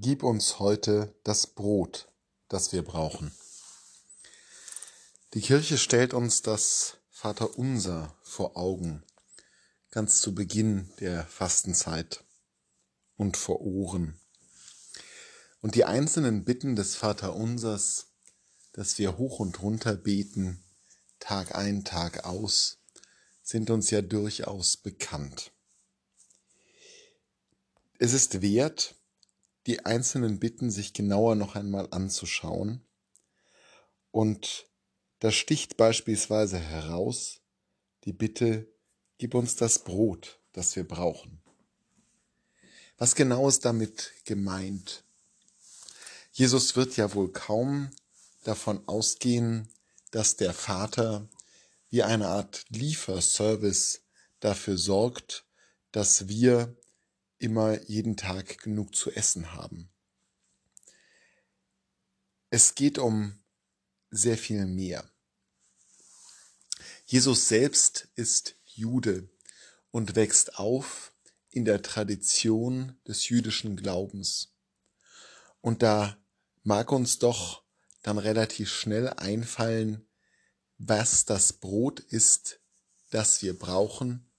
Gib uns heute das Brot, das wir brauchen. Die Kirche stellt uns das Vaterunser vor Augen, ganz zu Beginn der Fastenzeit und vor Ohren. Und die einzelnen Bitten des Vaterunsers, dass wir hoch und runter beten, Tag ein, Tag aus, sind uns ja durchaus bekannt. Es ist wert, die einzelnen Bitten sich genauer noch einmal anzuschauen. Und da sticht beispielsweise heraus die Bitte, gib uns das Brot, das wir brauchen. Was genau ist damit gemeint? Jesus wird ja wohl kaum davon ausgehen, dass der Vater wie eine Art Lieferservice dafür sorgt, dass wir immer jeden Tag genug zu essen haben. Es geht um sehr viel mehr. Jesus selbst ist Jude und wächst auf in der Tradition des jüdischen Glaubens. Und da mag uns doch dann relativ schnell einfallen, was das Brot ist, das wir brauchen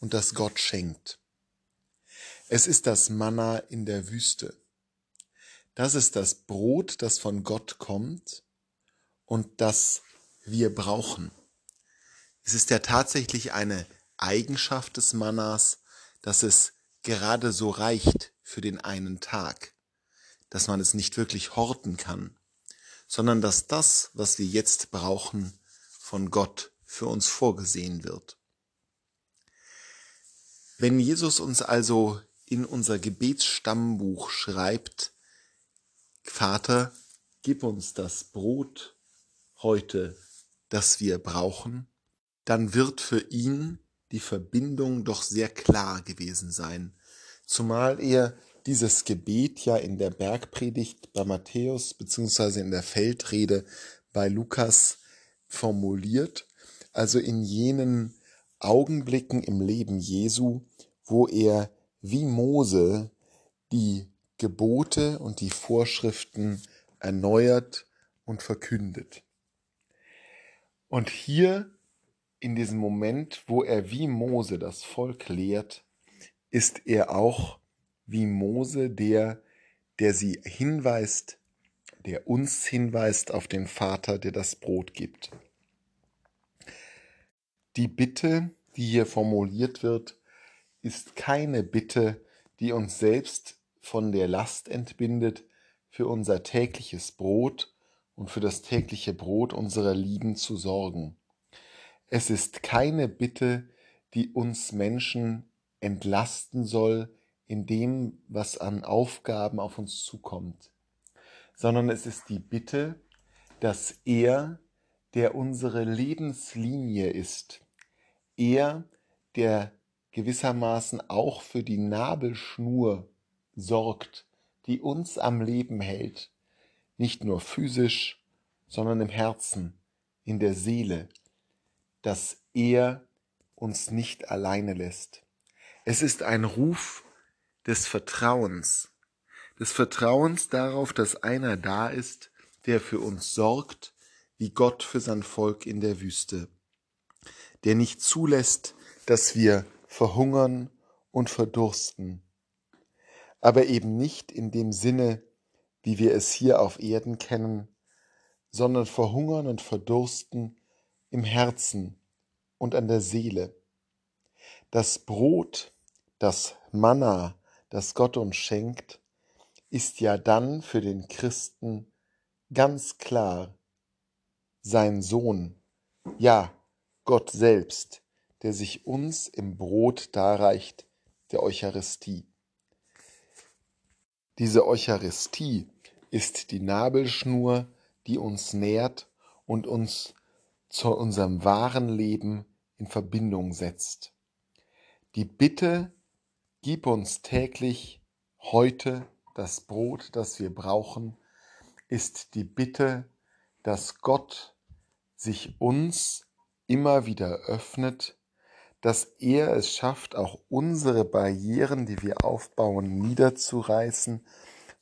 und das Gott schenkt. Es ist das Manna in der Wüste. Das ist das Brot, das von Gott kommt und das wir brauchen. Es ist ja tatsächlich eine Eigenschaft des Mannas, dass es gerade so reicht für den einen Tag, dass man es nicht wirklich horten kann, sondern dass das, was wir jetzt brauchen, von Gott für uns vorgesehen wird. Wenn Jesus uns also in unser Gebetsstammbuch schreibt, Vater, gib uns das Brot heute, das wir brauchen, dann wird für ihn die Verbindung doch sehr klar gewesen sein, zumal er dieses Gebet ja in der Bergpredigt bei Matthäus beziehungsweise in der Feldrede bei Lukas formuliert, also in jenen Augenblicken im Leben Jesu, wo er wie Mose die Gebote und die Vorschriften erneuert und verkündet. Und hier in diesem Moment, wo er wie Mose das Volk lehrt, ist er auch wie Mose der, der sie hinweist, der uns hinweist auf den Vater, der das Brot gibt. Die Bitte, die hier formuliert wird, ist keine Bitte, die uns selbst von der Last entbindet, für unser tägliches Brot und für das tägliche Brot unserer Lieben zu sorgen. Es ist keine Bitte, die uns Menschen entlasten soll in dem, was an Aufgaben auf uns zukommt, sondern es ist die Bitte, dass er, der unsere Lebenslinie ist, er, der gewissermaßen auch für die Nabelschnur sorgt, die uns am Leben hält, nicht nur physisch, sondern im Herzen, in der Seele, dass er uns nicht alleine lässt. Es ist ein Ruf des Vertrauens, des Vertrauens darauf, dass einer da ist, der für uns sorgt, wie Gott für sein Volk in der Wüste, der nicht zulässt, dass wir verhungern und verdursten, aber eben nicht in dem Sinne, wie wir es hier auf Erden kennen, sondern verhungern und verdursten im Herzen und an der Seele. Das Brot, das Manna, das Gott uns schenkt, ist ja dann für den Christen ganz klar sein Sohn, ja Gott selbst, der sich uns im Brot darreicht, der Eucharistie. Diese Eucharistie ist die Nabelschnur, die uns nährt und uns zu unserem wahren Leben in Verbindung setzt. Die Bitte, gib uns täglich heute das Brot, das wir brauchen, ist die Bitte, dass Gott sich uns immer wieder öffnet dass er es schafft, auch unsere Barrieren, die wir aufbauen, niederzureißen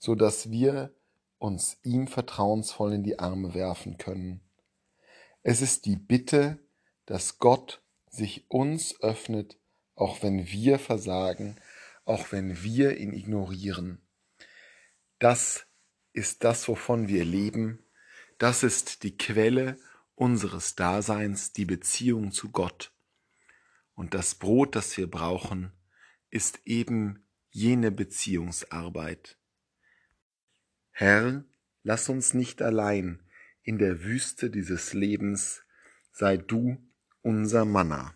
so dass wir uns ihm vertrauensvoll in die Arme werfen können. Es ist die Bitte, dass Gott sich uns öffnet, auch wenn wir versagen, auch wenn wir ihn ignorieren. Das ist das, wovon wir leben. Das ist die Quelle unseres Daseins, die Beziehung zu Gott. Und das Brot, das wir brauchen, ist eben jene Beziehungsarbeit. Herr, lass uns nicht allein in der Wüste dieses Lebens, sei du unser Manna.